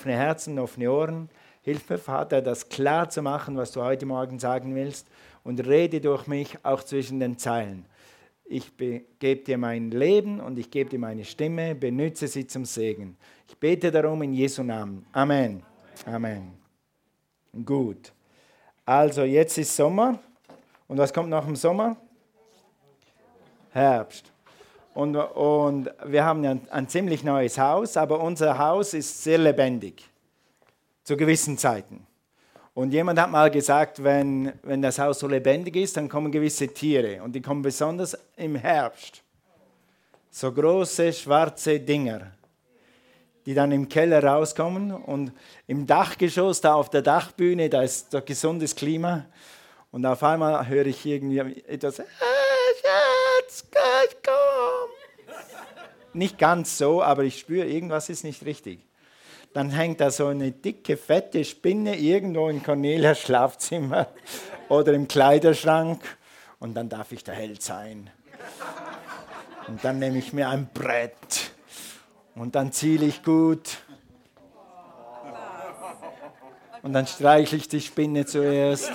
offene Herzen, offene Ohren. Hilf mir, Vater, das klar zu machen, was du heute Morgen sagen willst und rede durch mich auch zwischen den Zeilen. Ich gebe dir mein Leben und ich gebe dir meine Stimme, benütze sie zum Segen. Ich bete darum in Jesu Namen. Amen. Amen. Gut. Also jetzt ist Sommer. Und was kommt nach dem Sommer? Herbst. Und, und wir haben ein, ein ziemlich neues Haus, aber unser Haus ist sehr lebendig. Zu gewissen Zeiten. Und jemand hat mal gesagt, wenn, wenn das Haus so lebendig ist, dann kommen gewisse Tiere. Und die kommen besonders im Herbst. So große schwarze Dinger, die dann im Keller rauskommen. Und im Dachgeschoss, da auf der Dachbühne, da ist so gesundes Klima. Und auf einmal höre ich irgendwie etwas, ah, Schatz, komm. Nicht ganz so, aber ich spüre, irgendwas ist nicht richtig dann hängt da so eine dicke, fette Spinne irgendwo in Cornelias Schlafzimmer oder im Kleiderschrank und dann darf ich der Held sein. Und dann nehme ich mir ein Brett und dann ziele ich gut. Und dann streichle ich die Spinne zuerst.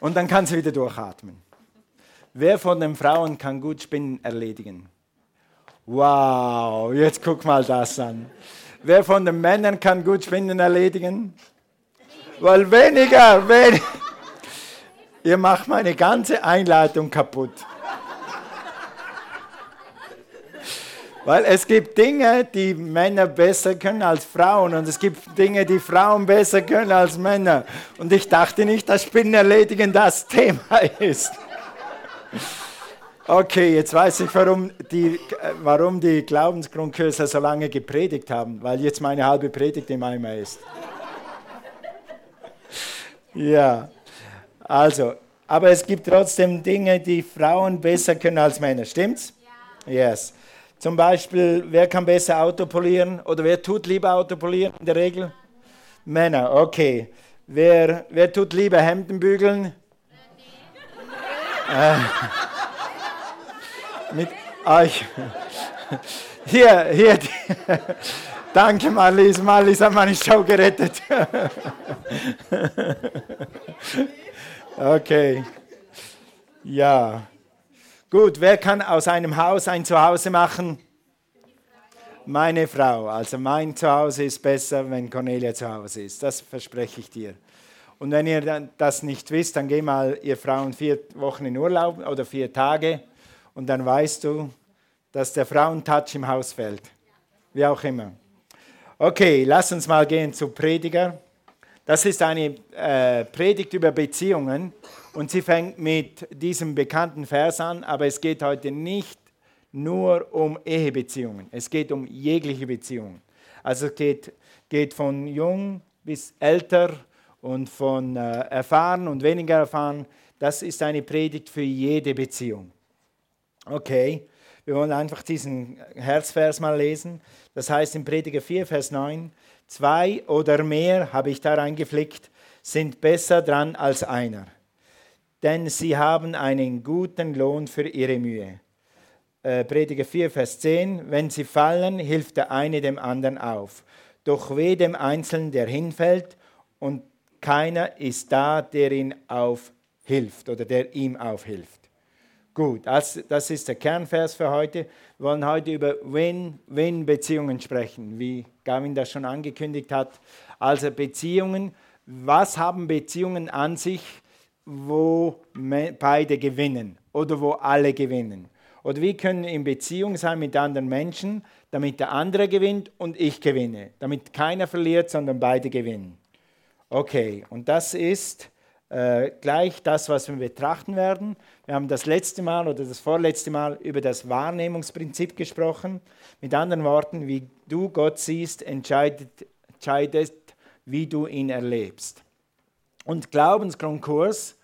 Und dann kann sie wieder durchatmen. Wer von den Frauen kann gut Spinnen erledigen? Wow, jetzt guck mal das an. Wer von den Männern kann gut Spinnen erledigen? Weil weniger, weniger. Ihr macht meine ganze Einleitung kaputt. Weil es gibt Dinge, die Männer besser können als Frauen und es gibt Dinge, die Frauen besser können als Männer. Und ich dachte nicht, dass Spinnen erledigen das Thema ist. Okay, jetzt weiß ich, warum die, warum die Glaubensgrundkürser so lange gepredigt haben, weil jetzt meine halbe Predigt im Eimer ist. ja, also, aber es gibt trotzdem Dinge, die Frauen besser können als Männer, stimmt's? Ja. Yes. Zum Beispiel, wer kann besser Auto polieren oder wer tut lieber Auto polieren in der Regel? Männer, okay. Wer, wer tut lieber Hemden bügeln? Äh mit euch. Hier, hier. Die, danke Marlies, Marlies hat meine Show gerettet. Okay. Ja. Gut, wer kann aus einem Haus ein Zuhause machen? Meine Frau. Also mein Zuhause ist besser, wenn Cornelia zu Hause ist. Das verspreche ich dir. Und wenn ihr das nicht wisst, dann geh mal ihr Frauen vier Wochen in Urlaub oder vier Tage und dann weißt du, dass der Frauentouch im Haus fällt. Wie auch immer. Okay, lass uns mal gehen zu Prediger. Das ist eine äh, Predigt über Beziehungen und sie fängt mit diesem bekannten Vers an, aber es geht heute nicht nur um Ehebeziehungen, es geht um jegliche Beziehungen. Also es geht, geht von jung bis älter und von äh, erfahren und weniger erfahren. Das ist eine Predigt für jede Beziehung. Okay, wir wollen einfach diesen Herzvers mal lesen. Das heißt in Prediger 4, Vers 9, zwei oder mehr, habe ich da reingeflickt, sind besser dran als einer. Denn sie haben einen guten Lohn für ihre Mühe. Äh, Prediger 4, Vers 10, wenn sie fallen, hilft der eine dem anderen auf. Doch weh dem Einzelnen, der hinfällt, und keiner ist da, der ihn aufhilft oder der ihm aufhilft. Gut, das, das ist der Kernvers für heute. Wir wollen heute über Win-Win-Beziehungen sprechen, wie Gavin das schon angekündigt hat. Also Beziehungen, was haben Beziehungen an sich, wo beide gewinnen oder wo alle gewinnen? Oder wie können in Beziehung sein mit anderen Menschen, damit der andere gewinnt und ich gewinne, damit keiner verliert, sondern beide gewinnen. Okay, und das ist äh, gleich das, was wir betrachten werden. Wir haben das letzte Mal oder das vorletzte Mal über das Wahrnehmungsprinzip gesprochen. Mit anderen Worten, wie du Gott siehst, entscheidet, entscheidet wie du ihn erlebst. Und Glaubensgrundkurs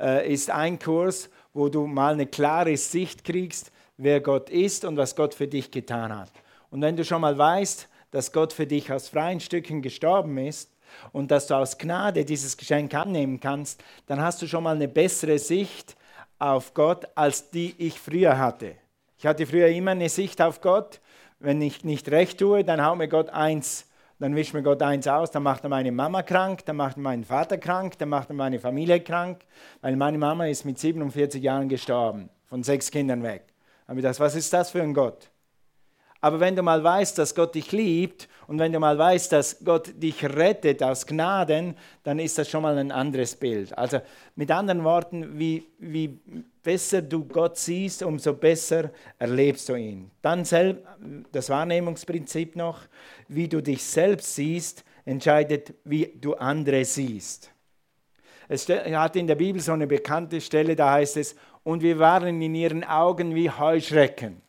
äh, ist ein Kurs, wo du mal eine klare Sicht kriegst, wer Gott ist und was Gott für dich getan hat. Und wenn du schon mal weißt, dass Gott für dich aus freien Stücken gestorben ist, und dass du aus Gnade dieses Geschenk annehmen kannst, dann hast du schon mal eine bessere Sicht auf Gott, als die ich früher hatte. Ich hatte früher immer eine Sicht auf Gott, wenn ich nicht recht tue, dann haut mir Gott eins, dann wischt mir Gott eins aus, dann macht er meine Mama krank, dann macht er meinen Vater krank, dann macht er meine Familie krank, weil meine Mama ist mit 47 Jahren gestorben, von sechs Kindern weg. Aber das, was ist das für ein Gott? Aber wenn du mal weißt, dass Gott dich liebt und wenn du mal weißt, dass Gott dich rettet aus Gnaden, dann ist das schon mal ein anderes Bild. Also mit anderen Worten, wie, wie besser du Gott siehst, umso besser erlebst du ihn. Dann das Wahrnehmungsprinzip noch, wie du dich selbst siehst, entscheidet, wie du andere siehst. Es hat in der Bibel so eine bekannte Stelle, da heißt es, und wir waren in ihren Augen wie Heuschrecken.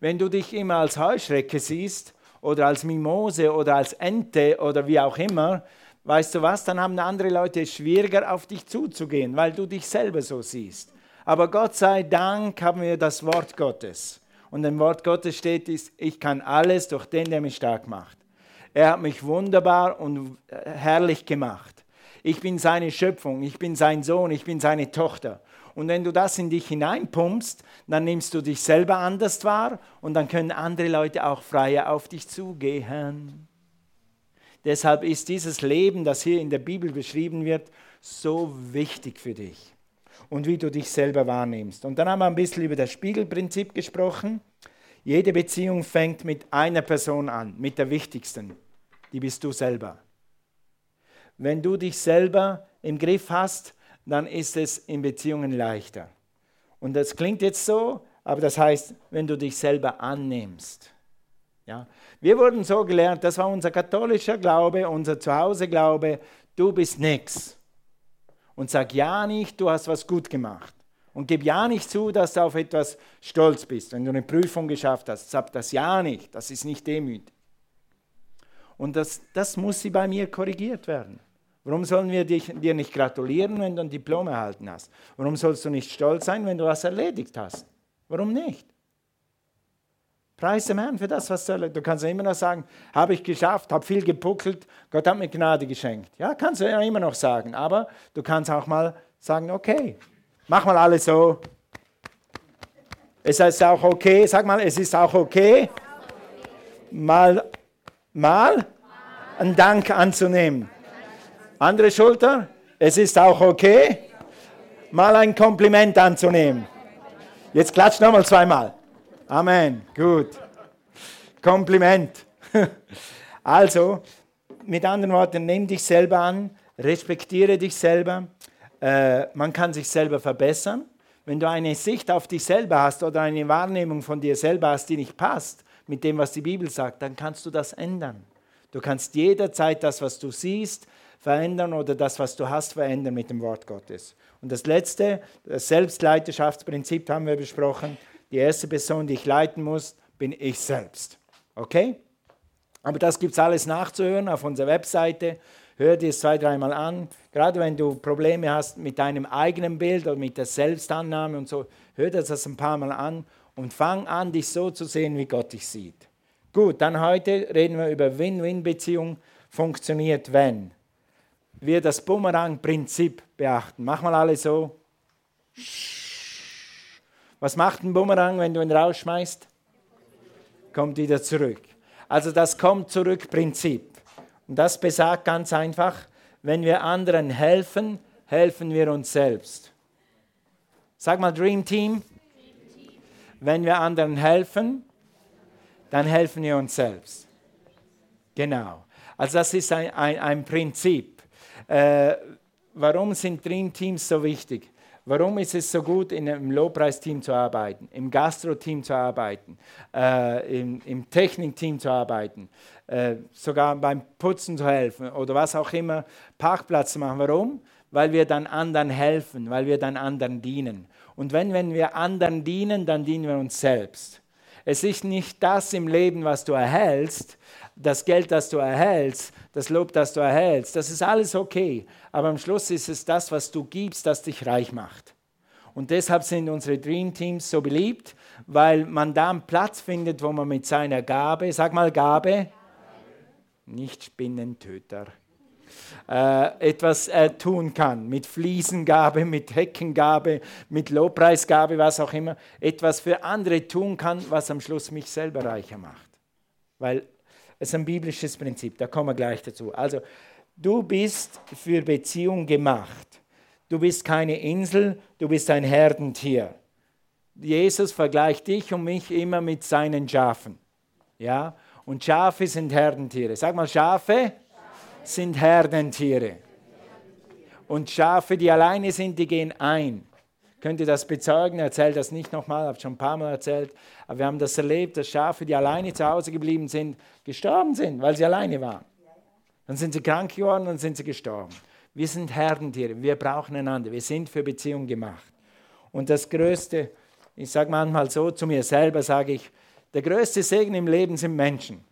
Wenn du dich immer als Heuschrecke siehst oder als Mimose oder als Ente oder wie auch immer, weißt du was, dann haben andere Leute es schwieriger auf dich zuzugehen, weil du dich selber so siehst. Aber Gott sei Dank haben wir das Wort Gottes. Und im Wort Gottes steht, ich kann alles durch den, der mich stark macht. Er hat mich wunderbar und herrlich gemacht. Ich bin seine Schöpfung, ich bin sein Sohn, ich bin seine Tochter. Und wenn du das in dich hineinpumpst, dann nimmst du dich selber anders wahr und dann können andere Leute auch freier auf dich zugehen. Deshalb ist dieses Leben, das hier in der Bibel beschrieben wird, so wichtig für dich und wie du dich selber wahrnimmst. Und dann haben wir ein bisschen über das Spiegelprinzip gesprochen. Jede Beziehung fängt mit einer Person an, mit der wichtigsten. Die bist du selber. Wenn du dich selber im Griff hast, dann ist es in Beziehungen leichter. Und das klingt jetzt so, aber das heißt, wenn du dich selber annimmst. Ja? Wir wurden so gelernt, das war unser katholischer Glaube, unser Zuhause-Glaube, du bist nichts. Und sag ja nicht, du hast was gut gemacht. Und gib ja nicht zu, dass du auf etwas stolz bist. Wenn du eine Prüfung geschafft hast, sag das ja nicht. Das ist nicht demütig. Und das, das muss sie bei mir korrigiert werden. Warum sollen wir dich, dir nicht gratulieren, wenn du ein Diplom erhalten hast? Warum sollst du nicht stolz sein, wenn du was erledigt hast? Warum nicht? Preis dem Herrn für das, was du erledigt Du kannst ja immer noch sagen, habe ich geschafft, habe viel gepuckelt, Gott hat mir Gnade geschenkt. Ja, kannst du ja immer noch sagen. Aber du kannst auch mal sagen, okay, mach mal alles so. Es ist auch okay, sag mal, es ist auch okay, mal, mal einen Dank anzunehmen. Andere Schulter. Es ist auch okay, mal ein Kompliment anzunehmen. Jetzt klatscht nochmal zweimal. Amen. Gut. Kompliment. Also, mit anderen Worten, nimm dich selber an, respektiere dich selber. Äh, man kann sich selber verbessern. Wenn du eine Sicht auf dich selber hast oder eine Wahrnehmung von dir selber hast, die nicht passt mit dem, was die Bibel sagt, dann kannst du das ändern. Du kannst jederzeit das, was du siehst, verändern oder das, was du hast, verändern mit dem Wort Gottes. Und das letzte, das Selbstleiterschaftsprinzip haben wir besprochen. Die erste Person, die ich leiten muss, bin ich selbst. Okay? Aber das gibt es alles nachzuhören auf unserer Webseite. Hör dir es zwei, dreimal an. Gerade wenn du Probleme hast mit deinem eigenen Bild oder mit der Selbstannahme und so, hör dir das ein paar Mal an und fang an, dich so zu sehen, wie Gott dich sieht. Gut, dann heute reden wir über Win-Win-Beziehung. Funktioniert wenn? Wir das Bumerang-Prinzip beachten. Mach mal alle so. Was macht ein Bumerang, wenn du ihn rausschmeißt? Kommt wieder zurück. Also das Kommt zurück-Prinzip. Und das besagt ganz einfach, wenn wir anderen helfen, helfen wir uns selbst. Sag mal Dream Team. Wenn wir anderen helfen, dann helfen wir uns selbst. Genau. Also das ist ein, ein, ein Prinzip. Äh, warum sind Dream Teams so wichtig? Warum ist es so gut, in einem Lobpreisteam zu arbeiten, im Gastro-Team zu arbeiten, äh, im, im Technik-Team zu arbeiten, äh, sogar beim Putzen zu helfen oder was auch immer, Parkplatz zu machen? Warum? Weil wir dann anderen helfen, weil wir dann anderen dienen. Und wenn, wenn wir anderen dienen, dann dienen wir uns selbst. Es ist nicht das im Leben, was du erhältst, das Geld, das du erhältst, das Lob, das du erhältst, das ist alles okay. Aber am Schluss ist es das, was du gibst, das dich reich macht. Und deshalb sind unsere Dream Teams so beliebt, weil man da einen Platz findet, wo man mit seiner Gabe, sag mal Gabe, nicht Spinnentöter, äh, etwas äh, tun kann. Mit Fliesengabe, mit Heckengabe, mit Lobpreisgabe, was auch immer. Etwas für andere tun kann, was am Schluss mich selber reicher macht. weil ist ein biblisches Prinzip, da kommen wir gleich dazu. Also, du bist für Beziehung gemacht. Du bist keine Insel, du bist ein Herdentier. Jesus vergleicht dich und mich immer mit seinen Schafen. Ja? Und Schafe sind Herdentiere. Sag mal, Schafe sind Herdentiere. Und Schafe, die alleine sind, die gehen ein. Könnt ihr das bezeugen? Erzählt das nicht nochmal, habe schon ein paar Mal erzählt. Aber wir haben das erlebt, dass Schafe, die alleine zu Hause geblieben sind, gestorben sind, weil sie alleine waren. Dann sind sie krank geworden und sind sie gestorben. Wir sind Herdentiere, wir brauchen einander, wir sind für Beziehung gemacht. Und das Größte, ich sage manchmal so zu mir selber, sage ich, der größte Segen im Leben sind Menschen.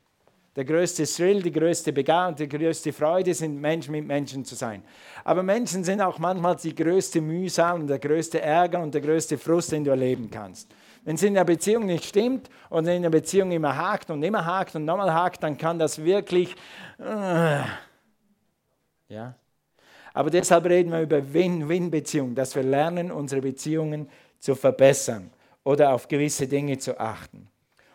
Der größte Thrill, die größte Begabung, die größte Freude sind Menschen mit Menschen zu sein. Aber Menschen sind auch manchmal die größte Mühsam und der größte Ärger und der größte Frust, den du erleben kannst. Wenn es in der Beziehung nicht stimmt und in der Beziehung immer hakt und immer hakt und nochmal hakt, dann kann das wirklich. Äh, ja. Aber deshalb reden wir über Win-Win-Beziehungen, dass wir lernen, unsere Beziehungen zu verbessern oder auf gewisse Dinge zu achten.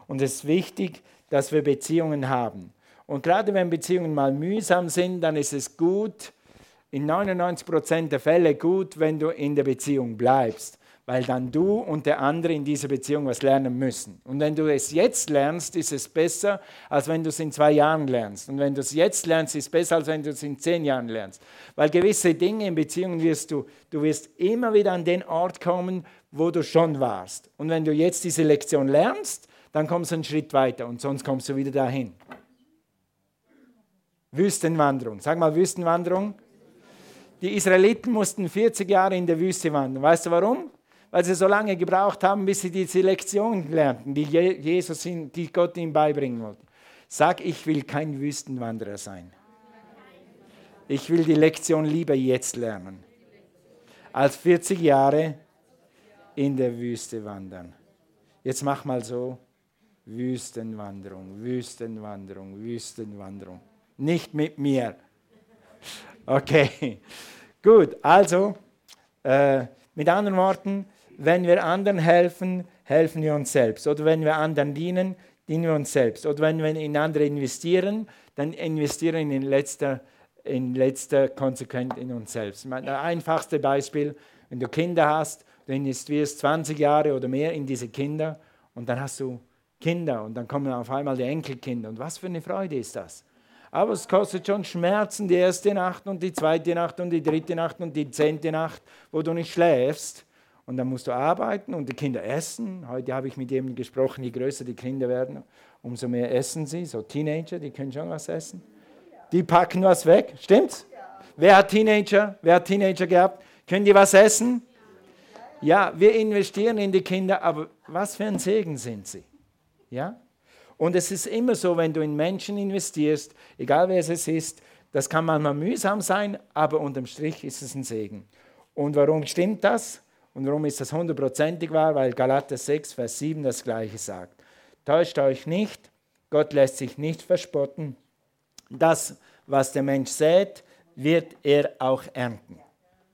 Und es ist wichtig, dass wir Beziehungen haben. Und gerade wenn Beziehungen mal mühsam sind, dann ist es gut, in 99% der Fälle gut, wenn du in der Beziehung bleibst, weil dann du und der andere in dieser Beziehung was lernen müssen. Und wenn du es jetzt lernst, ist es besser, als wenn du es in zwei Jahren lernst. Und wenn du es jetzt lernst, ist es besser, als wenn du es in zehn Jahren lernst. Weil gewisse Dinge in Beziehungen wirst du, du wirst immer wieder an den Ort kommen, wo du schon warst. Und wenn du jetzt diese Lektion lernst, dann kommst du einen Schritt weiter und sonst kommst du wieder dahin. Wüstenwanderung. Sag mal Wüstenwanderung. Die Israeliten mussten 40 Jahre in der Wüste wandern. Weißt du warum? Weil sie so lange gebraucht haben, bis sie diese Lektion lernten, die Jesus, die Gott ihnen beibringen wollte. Sag, ich will kein Wüstenwanderer sein. Ich will die Lektion lieber jetzt lernen, als 40 Jahre in der Wüste wandern. Jetzt mach mal so. Wüstenwanderung, Wüstenwanderung, Wüstenwanderung. Nicht mit mir. Okay, gut. Also, äh, mit anderen Worten, wenn wir anderen helfen, helfen wir uns selbst. Oder wenn wir anderen dienen, dienen wir uns selbst. Oder wenn wir in andere investieren, dann investieren wir in letzter, in letzter Konsequenz in uns selbst. Das einfachste Beispiel, wenn du Kinder hast, du investierst 20 Jahre oder mehr in diese Kinder und dann hast du Kinder und dann kommen auf einmal die Enkelkinder. Und was für eine Freude ist das? Aber es kostet schon Schmerzen, die erste Nacht und die zweite Nacht und die dritte Nacht und die zehnte Nacht, wo du nicht schläfst. Und dann musst du arbeiten und die Kinder essen. Heute habe ich mit jemandem gesprochen, je größer die Kinder werden, umso mehr essen sie. So Teenager, die können schon was essen. Die packen was weg, stimmt's? Wer hat Teenager? Wer hat Teenager gehabt? Können die was essen? Ja, wir investieren in die Kinder, aber was für ein Segen sind sie? Ja? Und es ist immer so, wenn du in Menschen investierst, egal wer es ist, das kann manchmal mühsam sein, aber unterm Strich ist es ein Segen. Und warum stimmt das? Und warum ist das hundertprozentig wahr? Weil Galater 6, Vers 7 das Gleiche sagt. Täuscht euch nicht, Gott lässt sich nicht verspotten. Das, was der Mensch sät, wird er auch ernten.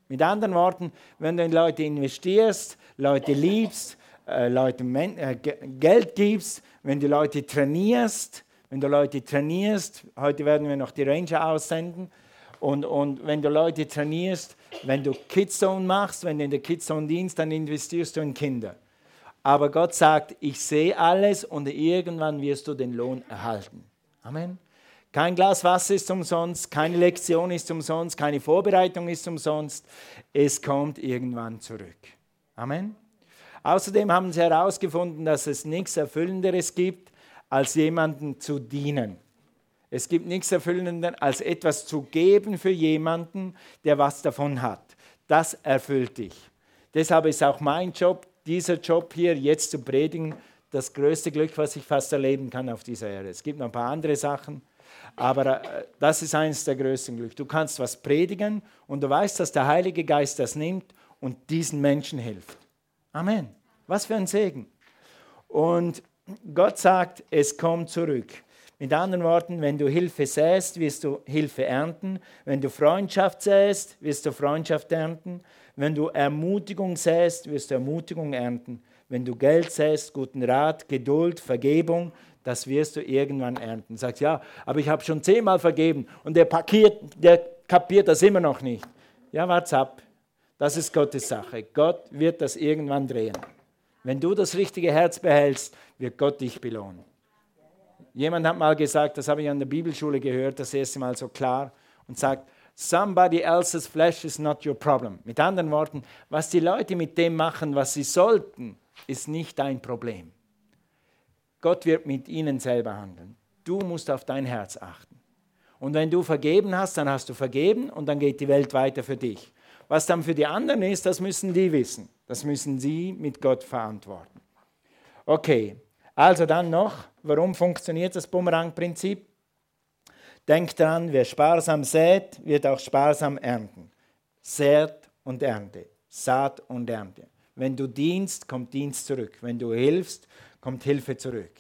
Mit anderen Worten, wenn du in Leute investierst, Leute liebst, äh, Leuten äh, Geld gibst, wenn du Leute trainierst, wenn du Leute trainierst, heute werden wir noch die Ranger aussenden, und, und wenn du Leute trainierst, wenn du Kidzone machst, wenn du in der Kidzone dienst, dann investierst du in Kinder. Aber Gott sagt, ich sehe alles und irgendwann wirst du den Lohn erhalten. Amen. Kein Glas Wasser ist umsonst, keine Lektion ist umsonst, keine Vorbereitung ist umsonst. Es kommt irgendwann zurück. Amen. Außerdem haben sie herausgefunden, dass es nichts Erfüllenderes gibt, als jemanden zu dienen. Es gibt nichts Erfüllenderes, als etwas zu geben für jemanden, der was davon hat. Das erfüllt dich. Deshalb ist auch mein Job, dieser Job hier jetzt zu predigen, das größte Glück, was ich fast erleben kann auf dieser Erde. Es gibt noch ein paar andere Sachen, aber äh, das ist eines der größten Glück. Du kannst was predigen und du weißt, dass der Heilige Geist das nimmt und diesen Menschen hilft. Amen. Was für ein Segen. Und Gott sagt, es kommt zurück. Mit anderen Worten, wenn du Hilfe säst, wirst du Hilfe ernten. Wenn du Freundschaft säst, wirst du Freundschaft ernten. Wenn du Ermutigung säst, wirst du Ermutigung ernten. wenn du Geld säst, guten Rat, Geduld, Vergebung, das wirst du irgendwann ernten. Sagst, ja, aber ich habe schon zehnmal vergeben und der, parkiert, der kapiert das immer noch nicht. Ja, warte ab. Das ist Gottes Sache. Gott wird das irgendwann drehen. Wenn du das richtige Herz behältst, wird Gott dich belohnen. Jemand hat mal gesagt, das habe ich an der Bibelschule gehört, das erste Mal so klar, und sagt, somebody else's flesh is not your problem. Mit anderen Worten, was die Leute mit dem machen, was sie sollten, ist nicht dein Problem. Gott wird mit ihnen selber handeln. Du musst auf dein Herz achten. Und wenn du vergeben hast, dann hast du vergeben und dann geht die Welt weiter für dich. Was dann für die anderen ist, das müssen die wissen. Das müssen sie mit Gott verantworten. Okay, also dann noch, warum funktioniert das Bumerang-Prinzip? Denk daran, wer sparsam sät, wird auch sparsam ernten. Sät und Ernte, Saat und Ernte. Wenn du dienst, kommt Dienst zurück. Wenn du hilfst, kommt Hilfe zurück.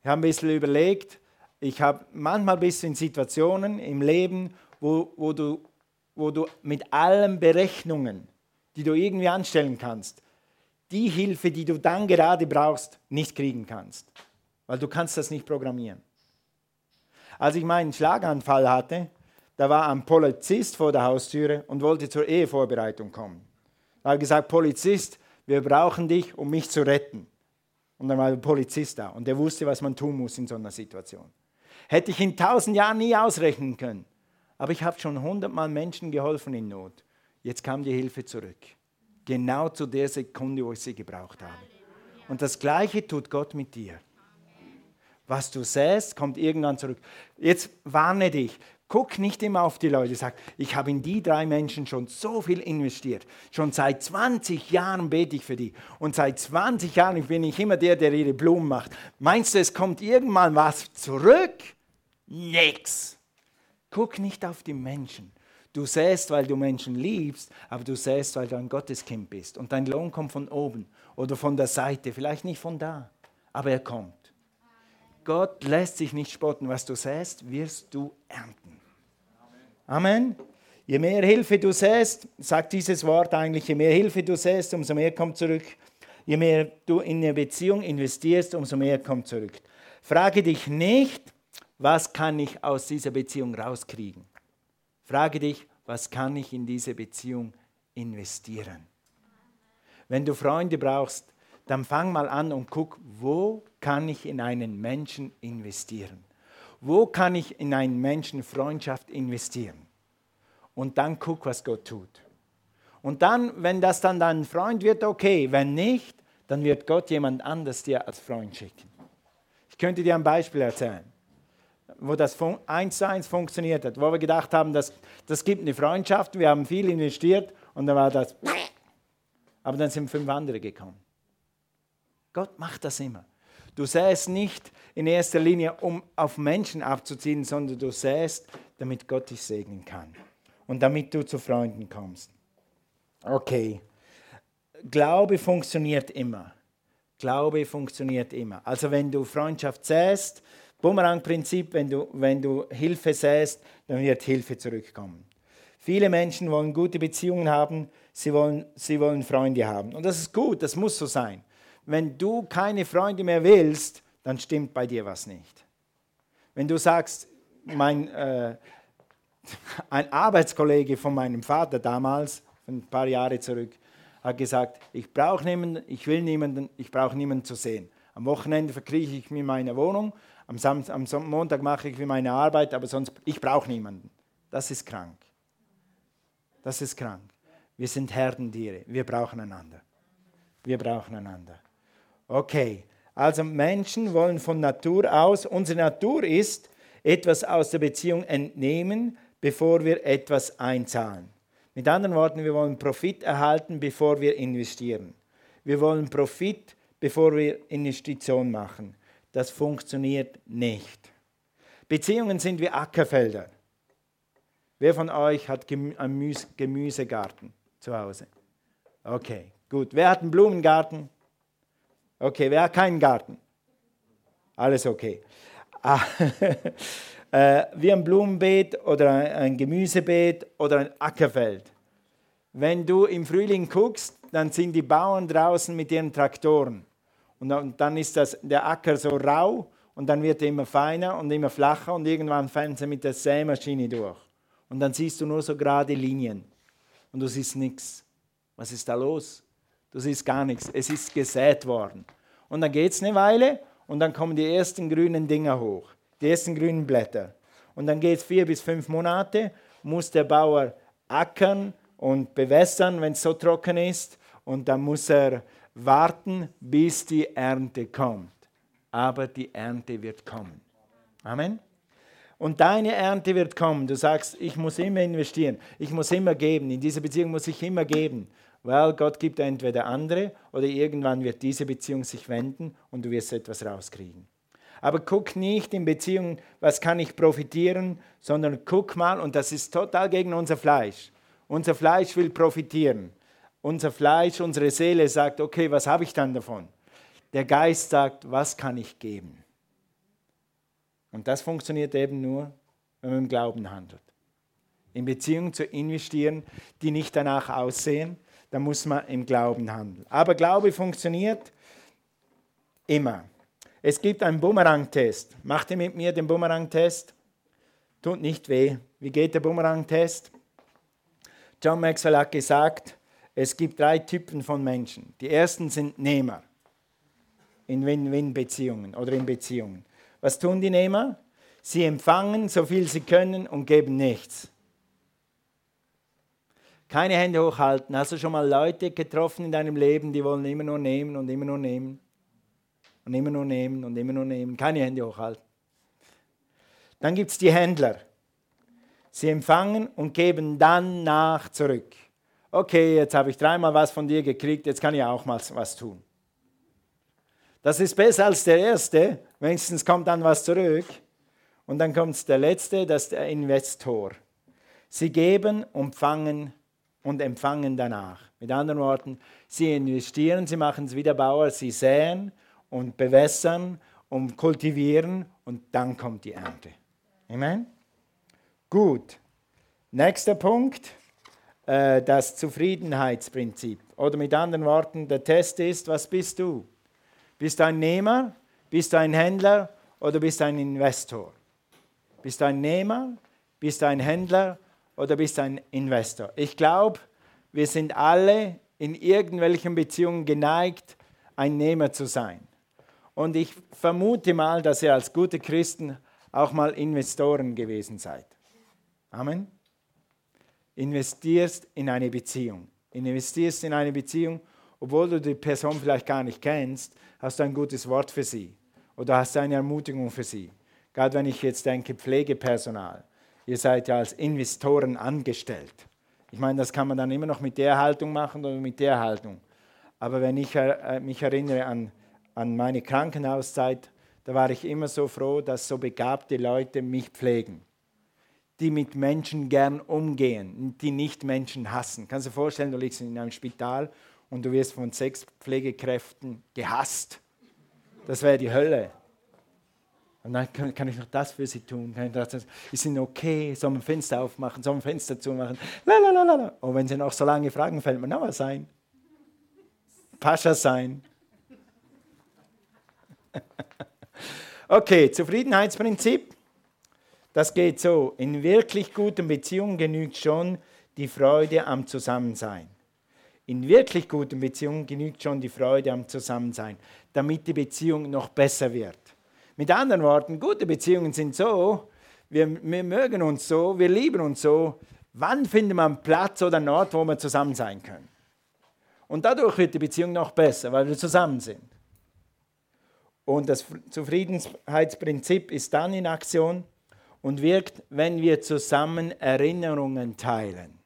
Ich habe ein bisschen überlegt, ich habe manchmal bist du in Situationen im Leben, wo, wo, du, wo du mit allen Berechnungen, die du irgendwie anstellen kannst, die Hilfe, die du dann gerade brauchst, nicht kriegen kannst. Weil du kannst das nicht programmieren. Als ich meinen Schlaganfall hatte, da war ein Polizist vor der Haustüre und wollte zur Ehevorbereitung kommen. Da habe ich gesagt, Polizist, wir brauchen dich, um mich zu retten. Und dann war der Polizist da und der wusste, was man tun muss in so einer Situation. Hätte ich in tausend Jahren nie ausrechnen können. Aber ich habe schon hundertmal Menschen geholfen in Not. Jetzt kam die Hilfe zurück. Genau zu der Sekunde, wo ich sie gebraucht habe. Und das Gleiche tut Gott mit dir. Was du säst, kommt irgendwann zurück. Jetzt warne dich. Guck nicht immer auf die Leute, sag, ich habe in die drei Menschen schon so viel investiert. Schon seit 20 Jahren bete ich für die. Und seit 20 Jahren bin ich immer der, der ihre Blumen macht. Meinst du, es kommt irgendwann was zurück? Nix. Guck nicht auf die Menschen. Du säst, weil du Menschen liebst, aber du säst, weil du ein Gotteskind bist. Und dein Lohn kommt von oben oder von der Seite, vielleicht nicht von da, aber er kommt. Gott lässt sich nicht spotten. Was du säst, wirst du ernten. Amen. Je mehr Hilfe du säst, sagt dieses Wort eigentlich, je mehr Hilfe du säst, umso mehr kommt zurück. Je mehr du in eine Beziehung investierst, umso mehr kommt zurück. Frage dich nicht, was kann ich aus dieser Beziehung rauskriegen? Frage dich, was kann ich in diese Beziehung investieren? Wenn du Freunde brauchst, dann fang mal an und guck, wo kann ich in einen Menschen investieren? Wo kann ich in einen Menschen Freundschaft investieren? Und dann guck, was Gott tut. Und dann, wenn das dann dein Freund wird, okay. Wenn nicht, dann wird Gott jemand anders dir als Freund schicken. Ich könnte dir ein Beispiel erzählen, wo das eins zu eins funktioniert hat, wo wir gedacht haben, das, das gibt eine Freundschaft, wir haben viel investiert und dann war das. Aber dann sind fünf andere gekommen. Gott macht das immer. Du säst nicht in erster Linie, um auf Menschen abzuziehen, sondern du säst, damit Gott dich segnen kann und damit du zu Freunden kommst. Okay. Glaube funktioniert immer. Glaube funktioniert immer. Also wenn du Freundschaft säst, Bumerang-Prinzip, wenn du, wenn du Hilfe säst, dann wird Hilfe zurückkommen. Viele Menschen wollen gute Beziehungen haben, sie wollen, sie wollen Freunde haben. Und das ist gut, das muss so sein wenn du keine Freunde mehr willst, dann stimmt bei dir was nicht. Wenn du sagst, mein, äh, ein Arbeitskollege von meinem Vater damals, ein paar Jahre zurück, hat gesagt, ich brauche niemanden, ich will niemanden, ich brauche niemanden zu sehen. Am Wochenende verkrieche ich mir meine Wohnung, am, Sam am Montag mache ich meine Arbeit, aber sonst, ich brauche niemanden. Das ist krank. Das ist krank. Wir sind Herdentiere, wir brauchen einander. Wir brauchen einander. Okay, also Menschen wollen von Natur aus, unsere Natur ist, etwas aus der Beziehung entnehmen, bevor wir etwas einzahlen. Mit anderen Worten, wir wollen Profit erhalten, bevor wir investieren. Wir wollen Profit, bevor wir Investitionen machen. Das funktioniert nicht. Beziehungen sind wie Ackerfelder. Wer von euch hat einen Gemüsegarten zu Hause? Okay, gut. Wer hat einen Blumengarten? Okay, wer hat keinen Garten? Alles okay. Ah, äh, wie ein Blumenbeet oder ein Gemüsebeet oder ein Ackerfeld. Wenn du im Frühling guckst, dann sind die Bauern draußen mit ihren Traktoren. Und dann ist das, der Acker so rau und dann wird er immer feiner und immer flacher und irgendwann fahren sie mit der Sämaschine durch. Und dann siehst du nur so gerade Linien und du siehst nichts. Was ist da los? Du siehst gar nichts. Es ist gesät worden. Und dann geht es eine Weile und dann kommen die ersten grünen Dinger hoch, die ersten grünen Blätter. Und dann geht es vier bis fünf Monate, muss der Bauer ackern und bewässern, wenn es so trocken ist. Und dann muss er warten, bis die Ernte kommt. Aber die Ernte wird kommen. Amen. Und deine Ernte wird kommen. Du sagst, ich muss immer investieren, ich muss immer geben. In dieser Beziehung muss ich immer geben. Weil Gott gibt entweder andere oder irgendwann wird diese Beziehung sich wenden und du wirst etwas rauskriegen. Aber guck nicht in Beziehungen, was kann ich profitieren, sondern guck mal, und das ist total gegen unser Fleisch. Unser Fleisch will profitieren. Unser Fleisch, unsere Seele sagt, okay, was habe ich dann davon? Der Geist sagt, was kann ich geben? Und das funktioniert eben nur, wenn man im Glauben handelt. In Beziehungen zu investieren, die nicht danach aussehen, da muss man im Glauben handeln. Aber Glaube funktioniert immer. Es gibt einen Bumerang-Test. Macht ihr mit mir den Bumerang-Test? Tut nicht weh. Wie geht der Bumerang-Test? John Maxwell hat gesagt, es gibt drei Typen von Menschen. Die ersten sind Nehmer in Win-Win-Beziehungen oder in Beziehungen. Was tun die Nehmer? Sie empfangen so viel sie können und geben nichts. Keine Hände hochhalten. Hast du schon mal Leute getroffen in deinem Leben, die wollen immer nur nehmen und immer nur nehmen? Und immer nur nehmen und immer nur nehmen. Keine Hände hochhalten. Dann gibt es die Händler. Sie empfangen und geben dann nach zurück. Okay, jetzt habe ich dreimal was von dir gekriegt, jetzt kann ich auch mal was tun. Das ist besser als der erste, wenigstens kommt dann was zurück. Und dann kommt der letzte, das ist der Investor. Sie geben und fangen und empfangen danach. Mit anderen Worten, sie investieren, sie machen es wie der Bauer, sie säen und bewässern und kultivieren und dann kommt die Ernte. Amen? Gut. Nächster Punkt, äh, das Zufriedenheitsprinzip. Oder mit anderen Worten, der Test ist, was bist du? Bist du ein Nehmer? Bist du ein Händler? Oder bist du ein Investor? Bist du ein Nehmer? Bist du ein Händler? oder bist du ein Investor? Ich glaube, wir sind alle in irgendwelchen Beziehungen geneigt, ein Nehmer zu sein. Und ich vermute mal, dass ihr als gute Christen auch mal Investoren gewesen seid. Amen. Investierst in eine Beziehung. Investierst in eine Beziehung, obwohl du die Person vielleicht gar nicht kennst, hast du ein gutes Wort für sie oder hast du eine Ermutigung für sie. Gerade wenn ich jetzt denke, Pflegepersonal ihr seid ja als Investoren angestellt. Ich meine, das kann man dann immer noch mit der Haltung machen oder mit der Haltung. Aber wenn ich äh, mich erinnere an, an meine Krankenhauszeit, da war ich immer so froh, dass so begabte Leute mich pflegen, die mit Menschen gern umgehen, die nicht Menschen hassen. Kannst du dir vorstellen, du liegst in einem Spital und du wirst von sechs Pflegekräften gehasst. Das wäre die Hölle. Und dann kann, kann, ich noch das für sie tun. Kann ich das, ist ihnen okay? Soll man Fenster aufmachen? Soll man Fenster zumachen? Lalalala. Und wenn sie noch so lange fragen, fällt mir noch was ein. Pascha sein. okay, Zufriedenheitsprinzip. Das geht so. In wirklich guten Beziehungen genügt schon die Freude am Zusammensein. In wirklich guten Beziehungen genügt schon die Freude am Zusammensein, damit die Beziehung noch besser wird. Mit anderen Worten, gute Beziehungen sind so, wir, wir mögen uns so, wir lieben uns so. Wann findet man einen Platz oder einen Ort, wo wir zusammen sein können? Und dadurch wird die Beziehung noch besser, weil wir zusammen sind. Und das Zufriedenheitsprinzip ist dann in Aktion und wirkt, wenn wir zusammen Erinnerungen teilen.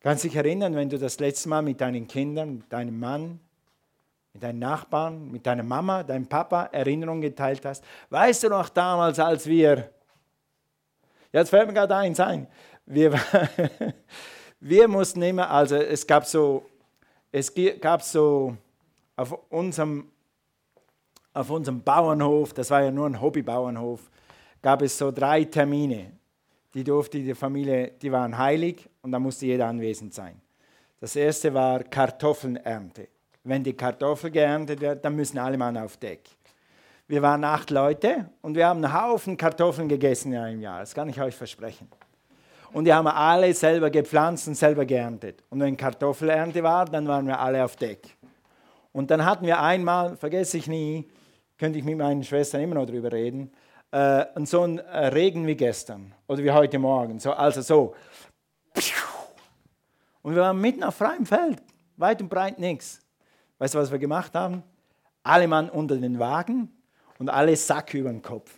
Kannst dich erinnern, wenn du das letzte Mal mit deinen Kindern, mit deinem Mann, mit deinen Nachbarn, mit deiner Mama, deinem Papa Erinnerungen geteilt hast. Weißt du noch damals, als wir, jetzt fällt mir gerade eins ein, wir, wir mussten immer, also es gab so, es gab so auf unserem, auf unserem Bauernhof, das war ja nur ein Hobbybauernhof, gab es so drei Termine. Die durfte die Familie, die waren heilig und da musste jeder anwesend sein. Das erste war Kartoffelernte. Wenn die Kartoffel geerntet wird, dann müssen alle Mann auf Deck. Wir waren acht Leute und wir haben einen Haufen Kartoffeln gegessen in einem Jahr. Das kann ich euch versprechen. Und die haben alle selber gepflanzt und selber geerntet. Und wenn Kartoffelernte war, dann waren wir alle auf Deck. Und dann hatten wir einmal, vergesse ich nie, könnte ich mit meinen Schwestern immer noch drüber reden, äh, so einen äh, Regen wie gestern oder wie heute Morgen. So, also so. Und wir waren mitten auf freiem Feld, weit und breit nichts. Weißt du, was wir gemacht haben? Alle Mann unter den Wagen und alle Sack über den Kopf.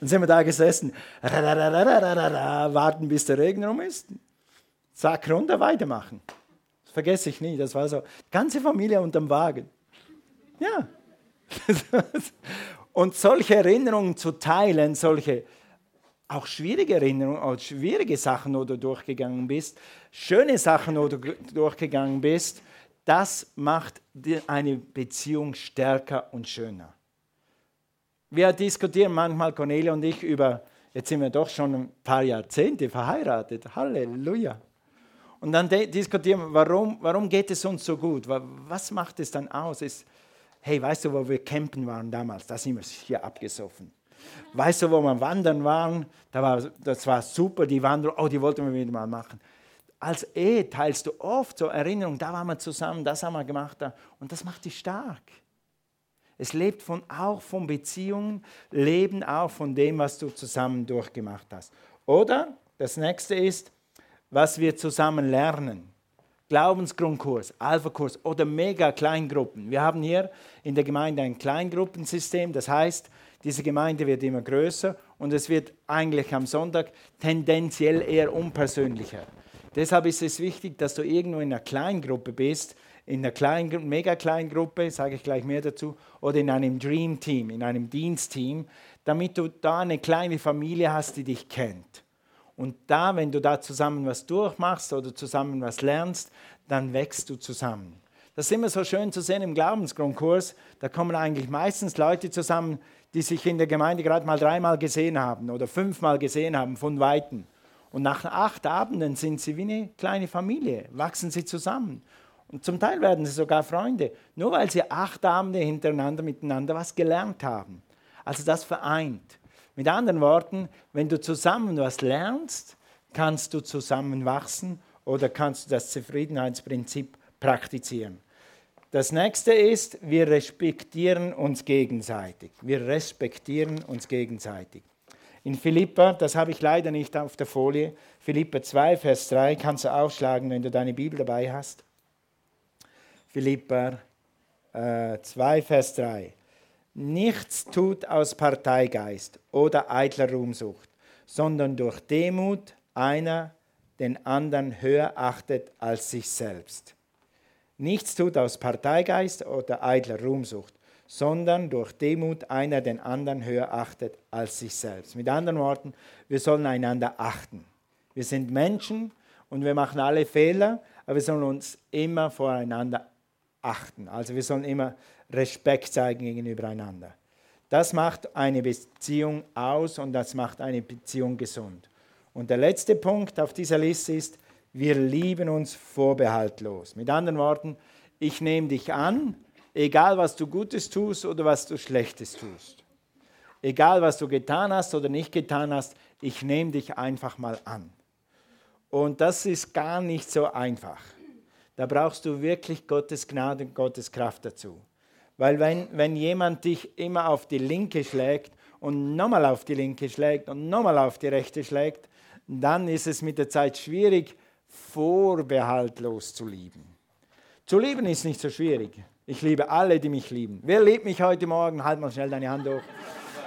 Dann sind wir da gesessen, warten, bis der Regen rum ist, Sack runter, weitermachen. Das vergesse ich nie, das war so. Ganze Familie unterm Wagen. Ja. und solche Erinnerungen zu teilen, solche auch schwierige Erinnerungen, auch schwierige Sachen, wo du durchgegangen bist, schöne Sachen, wo du durchgegangen bist, das macht eine Beziehung stärker und schöner. Wir diskutieren manchmal, Cornelia und ich, über, jetzt sind wir doch schon ein paar Jahrzehnte verheiratet. Halleluja. Und dann diskutieren wir, warum, warum geht es uns so gut? Was macht es dann aus? Ist, hey, weißt du, wo wir campen waren damals? Da sind wir hier abgesoffen. Weißt du, wo wir wandern waren? Da war, das war super, die Wanderung, oh, die wollten wir wieder mal machen. Als Ehe teilst du oft so Erinnerungen, da waren wir zusammen, das haben wir gemacht, und das macht dich stark. Es lebt von, auch von Beziehungen, leben auch von dem, was du zusammen durchgemacht hast. Oder das nächste ist, was wir zusammen lernen. Glaubensgrundkurs, Alpha-Kurs oder Mega-Kleingruppen. Wir haben hier in der Gemeinde ein Kleingruppensystem, das heißt, diese Gemeinde wird immer größer und es wird eigentlich am Sonntag tendenziell eher unpersönlicher. Deshalb ist es wichtig, dass du irgendwo in einer Kleingruppe bist, in einer kleinen, mega kleinen Gruppe, sage ich gleich mehr dazu, oder in einem Dream Team, in einem Dienstteam, damit du da eine kleine Familie hast, die dich kennt. Und da, wenn du da zusammen was durchmachst oder zusammen was lernst, dann wächst du zusammen. Das ist immer so schön zu sehen im Glaubensgrundkurs. Da kommen eigentlich meistens Leute zusammen, die sich in der Gemeinde gerade mal dreimal gesehen haben oder fünfmal gesehen haben von Weitem. Und nach acht Abenden sind sie wie eine kleine Familie, wachsen sie zusammen. Und zum Teil werden sie sogar Freunde, nur weil sie acht Abende hintereinander miteinander was gelernt haben. Also das vereint. Mit anderen Worten, wenn du zusammen was lernst, kannst du zusammen wachsen oder kannst du das Zufriedenheitsprinzip praktizieren. Das nächste ist, wir respektieren uns gegenseitig. Wir respektieren uns gegenseitig. In Philippa, das habe ich leider nicht auf der Folie, Philippa 2, Vers 3, kannst du aufschlagen, wenn du deine Bibel dabei hast. Philippa äh, 2, Vers 3. Nichts tut aus Parteigeist oder eitler Ruhmsucht, sondern durch Demut einer den anderen höher achtet als sich selbst Nichts tut aus Parteigeist oder eitler Ruhmsucht, sondern durch Demut einer den anderen höher achtet als sich selbst. Mit anderen Worten, wir sollen einander achten. Wir sind Menschen und wir machen alle Fehler, aber wir sollen uns immer voreinander achten. Also wir sollen immer Respekt zeigen gegenüber einander. Das macht eine Beziehung aus und das macht eine Beziehung gesund. Und der letzte Punkt auf dieser Liste ist, wir lieben uns vorbehaltlos. Mit anderen Worten, ich nehme dich an, egal was du Gutes tust oder was du Schlechtes tust. Egal was du getan hast oder nicht getan hast, ich nehme dich einfach mal an. Und das ist gar nicht so einfach. Da brauchst du wirklich Gottes Gnade und Gottes Kraft dazu. Weil wenn, wenn jemand dich immer auf die linke schlägt und nochmal auf die linke schlägt und nochmal auf die rechte schlägt, dann ist es mit der Zeit schwierig, vorbehaltlos zu lieben. Zu lieben ist nicht so schwierig. Ich liebe alle, die mich lieben. Wer liebt mich heute Morgen? Halt mal schnell deine Hand hoch.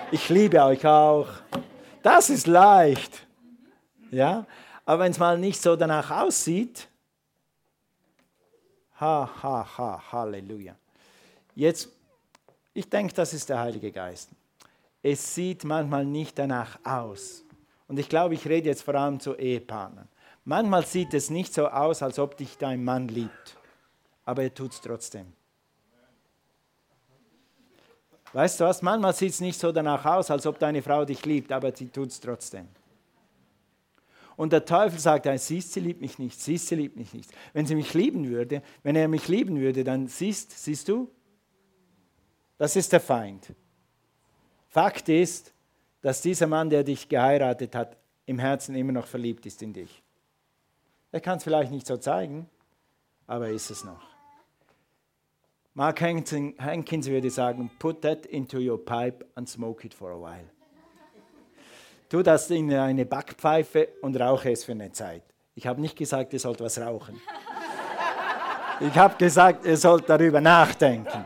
Ich liebe euch auch. Das ist leicht. Ja? Aber wenn es mal nicht so danach aussieht, ha, ha, ha, Halleluja. Jetzt, ich denke, das ist der Heilige Geist. Es sieht manchmal nicht danach aus. Und ich glaube, ich rede jetzt vor allem zu Ehepartnern. Manchmal sieht es nicht so aus, als ob dich dein Mann liebt, aber er tut es trotzdem. Weißt du was? Manchmal sieht es nicht so danach aus, als ob deine Frau dich liebt, aber sie tut es trotzdem. Und der Teufel sagt, siehst, sie liebt mich nicht, siehst, sie liebt mich nicht. Wenn sie mich lieben würde, wenn er mich lieben würde, dann siehst, siehst du, das ist der Feind. Fakt ist, dass dieser Mann, der dich geheiratet hat, im Herzen immer noch verliebt ist in dich. Er kann es vielleicht nicht so zeigen, aber er ist es noch. Mark Hankins würde sagen, put that into your pipe and smoke it for a while. Tu das in eine Backpfeife und rauche es für eine Zeit. Ich habe nicht gesagt, ihr sollt was rauchen. Ich habe gesagt, ihr sollt darüber nachdenken.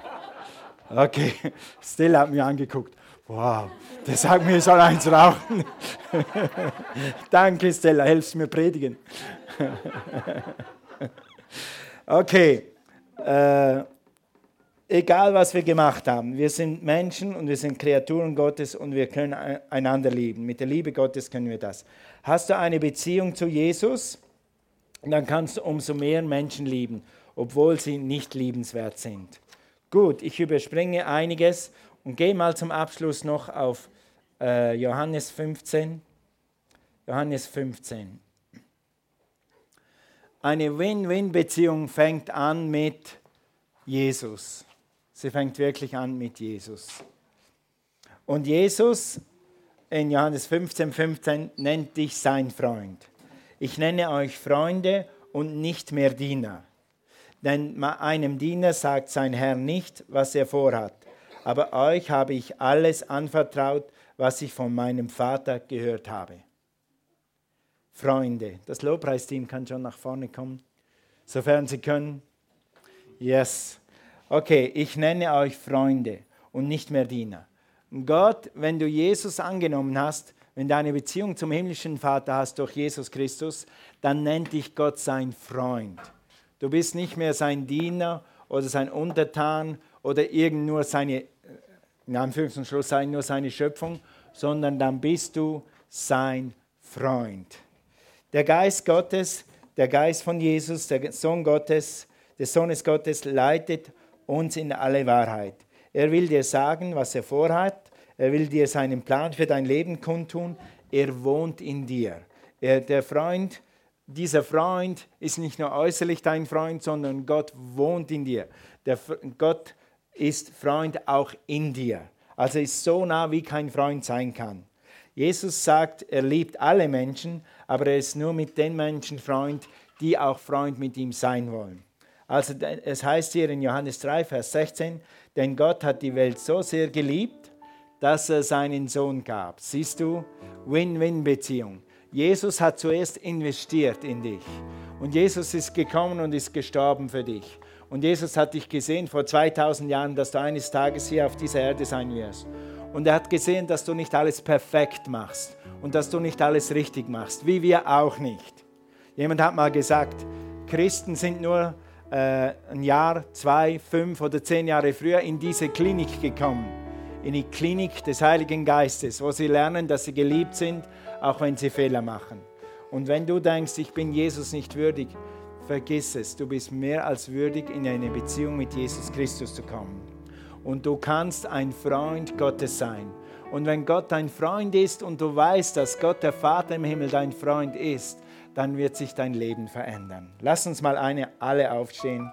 Okay, Stella hat mir angeguckt. Wow, der sagt mir, ich soll eins rauchen. Danke, Stella, hilfst mir predigen. okay, äh, egal was wir gemacht haben, wir sind Menschen und wir sind Kreaturen Gottes und wir können einander lieben. Mit der Liebe Gottes können wir das. Hast du eine Beziehung zu Jesus, dann kannst du umso mehr Menschen lieben, obwohl sie nicht liebenswert sind. Gut, ich überspringe einiges und gehe mal zum Abschluss noch auf äh, Johannes 15. Johannes 15. Eine Win-Win-Beziehung fängt an mit Jesus. Sie fängt wirklich an mit Jesus. Und Jesus in Johannes 15, 15 nennt dich sein Freund. Ich nenne euch Freunde und nicht mehr Diener. Denn einem Diener sagt sein Herr nicht, was er vorhat. Aber euch habe ich alles anvertraut, was ich von meinem Vater gehört habe. Freunde, das Lobpreisteam kann schon nach vorne kommen, sofern sie können. Yes. Okay, ich nenne euch Freunde und nicht mehr Diener. Gott, wenn du Jesus angenommen hast, wenn du eine Beziehung zum himmlischen Vater hast durch Jesus Christus, dann nennt dich Gott sein Freund. Du bist nicht mehr sein Diener oder sein Untertan oder irgend nur seine, in Anführungs- und Schlusszeichen, nur seine Schöpfung, sondern dann bist du sein Freund. Der Geist Gottes, der Geist von Jesus, der Sohn Gottes, des Sohnes Gottes leitet uns in alle Wahrheit. Er will dir sagen, was er vorhat. Er will dir seinen Plan für dein Leben kundtun. Er wohnt in dir. Er, der Freund, dieser Freund ist nicht nur äußerlich dein Freund, sondern Gott wohnt in dir. Der, Gott ist Freund auch in dir. Also ist so nah, wie kein Freund sein kann. Jesus sagt, er liebt alle Menschen, aber er ist nur mit den Menschen Freund, die auch Freund mit ihm sein wollen. Also es heißt hier in Johannes 3, Vers 16, denn Gott hat die Welt so sehr geliebt, dass er seinen Sohn gab. Siehst du, Win-Win-Beziehung. Jesus hat zuerst investiert in dich. Und Jesus ist gekommen und ist gestorben für dich. Und Jesus hat dich gesehen vor 2000 Jahren, dass du eines Tages hier auf dieser Erde sein wirst. Und er hat gesehen, dass du nicht alles perfekt machst und dass du nicht alles richtig machst, wie wir auch nicht. Jemand hat mal gesagt, Christen sind nur äh, ein Jahr, zwei, fünf oder zehn Jahre früher in diese Klinik gekommen, in die Klinik des Heiligen Geistes, wo sie lernen, dass sie geliebt sind, auch wenn sie Fehler machen. Und wenn du denkst, ich bin Jesus nicht würdig, vergiss es, du bist mehr als würdig, in eine Beziehung mit Jesus Christus zu kommen. Und du kannst ein Freund Gottes sein. Und wenn Gott dein Freund ist und du weißt, dass Gott der Vater im Himmel dein Freund ist, dann wird sich dein Leben verändern. Lass uns mal eine, alle aufstehen.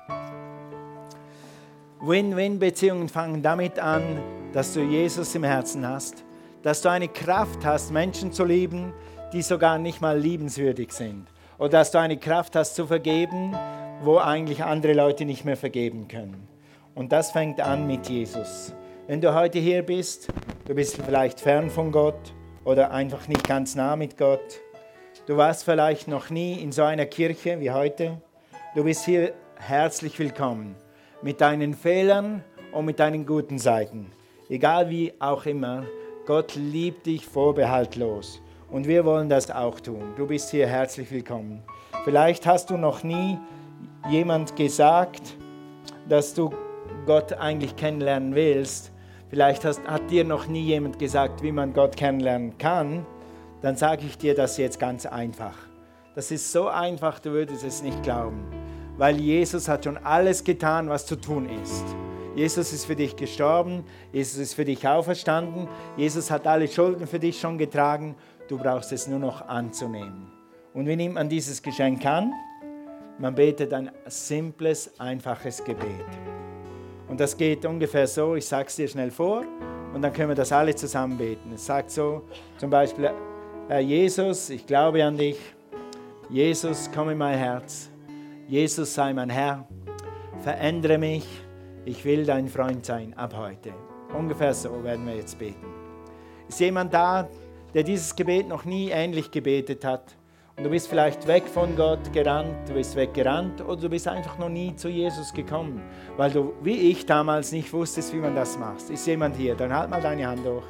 Win-Win-Beziehungen fangen damit an, dass du Jesus im Herzen hast, dass du eine Kraft hast, Menschen zu lieben, die sogar nicht mal liebenswürdig sind. Oder dass du eine Kraft hast zu vergeben, wo eigentlich andere Leute nicht mehr vergeben können. Und das fängt an mit Jesus. Wenn du heute hier bist, du bist vielleicht fern von Gott oder einfach nicht ganz nah mit Gott, Du warst vielleicht noch nie in so einer Kirche wie heute. Du bist hier herzlich willkommen mit deinen Fehlern und mit deinen guten Seiten. Egal wie auch immer, Gott liebt dich vorbehaltlos und wir wollen das auch tun. Du bist hier herzlich willkommen. Vielleicht hast du noch nie jemand gesagt, dass du Gott eigentlich kennenlernen willst. Vielleicht hast, hat dir noch nie jemand gesagt, wie man Gott kennenlernen kann dann sage ich dir das jetzt ganz einfach. Das ist so einfach, du würdest es nicht glauben. Weil Jesus hat schon alles getan, was zu tun ist. Jesus ist für dich gestorben, Jesus ist für dich auferstanden, Jesus hat alle Schulden für dich schon getragen, du brauchst es nur noch anzunehmen. Und wie nimmt man dieses Geschenk an? Man betet ein simples, einfaches Gebet. Und das geht ungefähr so, ich sage es dir schnell vor und dann können wir das alle zusammen beten. Es sagt so zum Beispiel, Herr Jesus, ich glaube an dich. Jesus, komm in mein Herz. Jesus, sei mein Herr. Verändere mich. Ich will dein Freund sein ab heute. Ungefähr so werden wir jetzt beten. Ist jemand da, der dieses Gebet noch nie ähnlich gebetet hat? Und du bist vielleicht weg von Gott gerannt, du bist weggerannt oder du bist einfach noch nie zu Jesus gekommen, weil du, wie ich damals, nicht wusstest, wie man das macht. Ist jemand hier? Dann halt mal deine Hand hoch.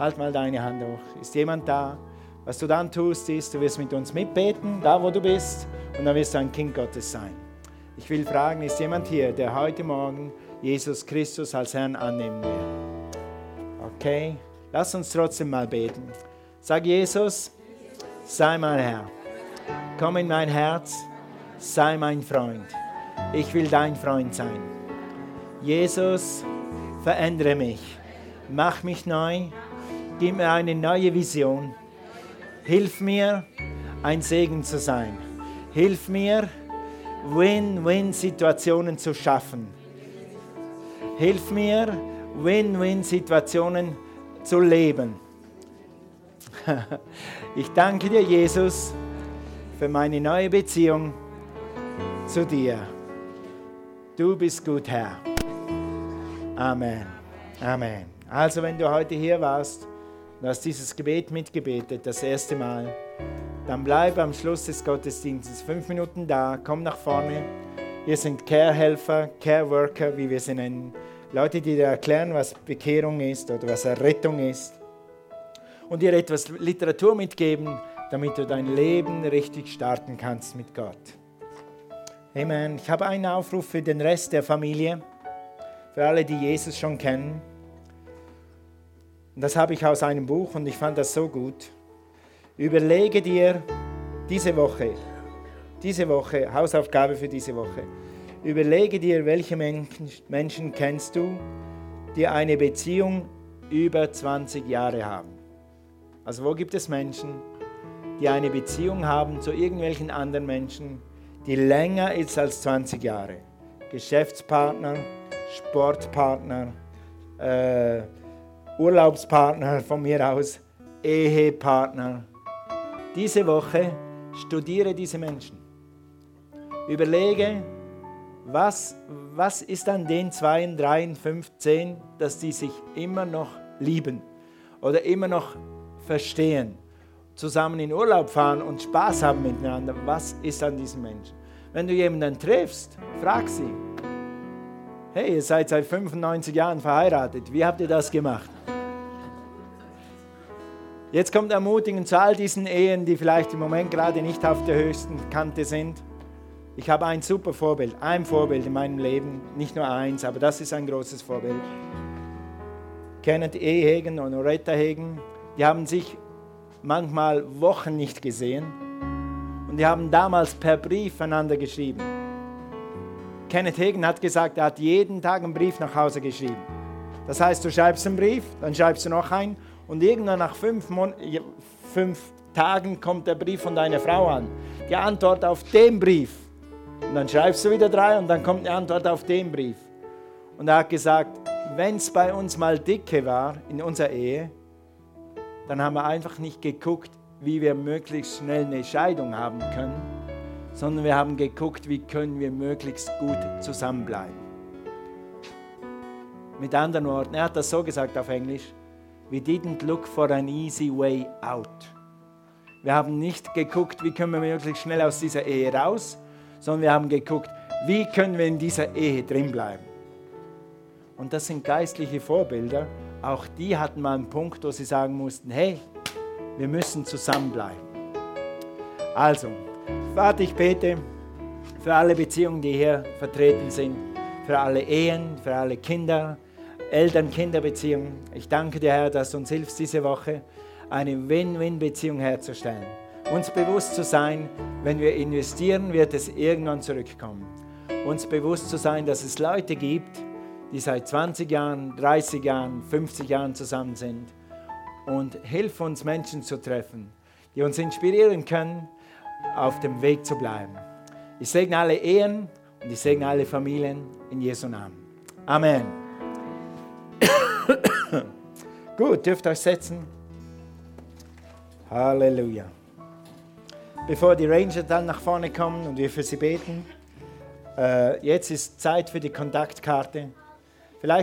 Halt mal deine Hand hoch. Ist jemand da? Was du dann tust, ist, du wirst mit uns mitbeten, da wo du bist, und dann wirst du ein Kind Gottes sein. Ich will fragen, ist jemand hier, der heute Morgen Jesus Christus als Herrn annehmen will? Okay, lass uns trotzdem mal beten. Sag Jesus, sei mein Herr. Komm in mein Herz, sei mein Freund. Ich will dein Freund sein. Jesus, verändere mich, mach mich neu, gib mir eine neue Vision. Hilf mir, ein Segen zu sein. Hilf mir, Win-Win-Situationen zu schaffen. Hilf mir, Win-Win-Situationen zu leben. Ich danke dir, Jesus, für meine neue Beziehung zu dir. Du bist gut, Herr. Amen. Amen. Also, wenn du heute hier warst und hast dieses Gebet mitgebetet, das erste Mal, dann bleib am Schluss des Gottesdienstes fünf Minuten da, komm nach vorne. Hier sind Care-Helfer, Care-Worker, wie wir sie nennen. Leute, die dir erklären, was Bekehrung ist oder was Errettung ist und dir etwas Literatur mitgeben, damit du dein Leben richtig starten kannst mit Gott. Amen. Ich habe einen Aufruf für den Rest der Familie, für alle, die Jesus schon kennen. Das habe ich aus einem Buch und ich fand das so gut. Überlege dir diese Woche, diese Woche, Hausaufgabe für diese Woche, überlege dir, welche Menschen kennst du, die eine Beziehung über 20 Jahre haben. Also wo gibt es Menschen, die eine Beziehung haben zu irgendwelchen anderen Menschen, die länger ist als 20 Jahre? Geschäftspartner, Sportpartner, äh, Urlaubspartner von mir aus, Ehepartner. Diese Woche studiere diese Menschen. Überlege, was, was ist an den zwei, drei, fünf, zehn, dass die sich immer noch lieben oder immer noch verstehen, zusammen in Urlaub fahren und Spaß haben miteinander, was ist an diesen Menschen? Wenn du jemanden triffst, frag sie, hey, ihr seid seit 95 Jahren verheiratet, wie habt ihr das gemacht? Jetzt kommt Ermutigung zu all diesen Ehen, die vielleicht im Moment gerade nicht auf der höchsten Kante sind. Ich habe ein super Vorbild, ein Vorbild in meinem Leben, nicht nur eins, aber das ist ein großes Vorbild. Kenneth E. Hegen und Loretta Hegen, die haben sich manchmal Wochen nicht gesehen und die haben damals per Brief einander geschrieben. Kenneth Hagen hat gesagt, er hat jeden Tag einen Brief nach Hause geschrieben. Das heißt, du schreibst einen Brief, dann schreibst du noch einen und irgendwann nach fünf, Mon fünf Tagen kommt der Brief von deiner Frau an. Die Antwort auf den Brief. Und dann schreibst du wieder drei und dann kommt eine Antwort auf den Brief. Und er hat gesagt, wenn es bei uns mal dicke war in unserer Ehe, dann haben wir einfach nicht geguckt, wie wir möglichst schnell eine Scheidung haben können, sondern wir haben geguckt, wie können wir möglichst gut zusammenbleiben. Mit anderen Worten, er hat das so gesagt auf Englisch, we didn't look for an easy way out. Wir haben nicht geguckt, wie können wir möglichst schnell aus dieser Ehe raus, sondern wir haben geguckt, wie können wir in dieser Ehe drin bleiben. Und das sind geistliche Vorbilder, auch die hatten mal einen Punkt, wo sie sagen mussten, hey, wir müssen zusammenbleiben. Also, Vater, ich bete für alle Beziehungen, die hier vertreten sind, für alle Ehen, für alle Kinder, Eltern-Kinder-Beziehungen. Ich danke dir, Herr, dass du uns hilfst, diese Woche eine Win-Win-Beziehung herzustellen. Uns bewusst zu sein, wenn wir investieren, wird es irgendwann zurückkommen. Uns bewusst zu sein, dass es Leute gibt, die seit 20 Jahren, 30 Jahren, 50 Jahren zusammen sind. Und hilf uns, Menschen zu treffen, die uns inspirieren können, auf dem Weg zu bleiben. Ich segne alle Ehen und ich segne alle Familien in Jesu Namen. Amen. Gut, dürft euch setzen. Halleluja. Bevor die Ranger dann nach vorne kommen und wir für sie beten, äh, jetzt ist Zeit für die Kontaktkarte.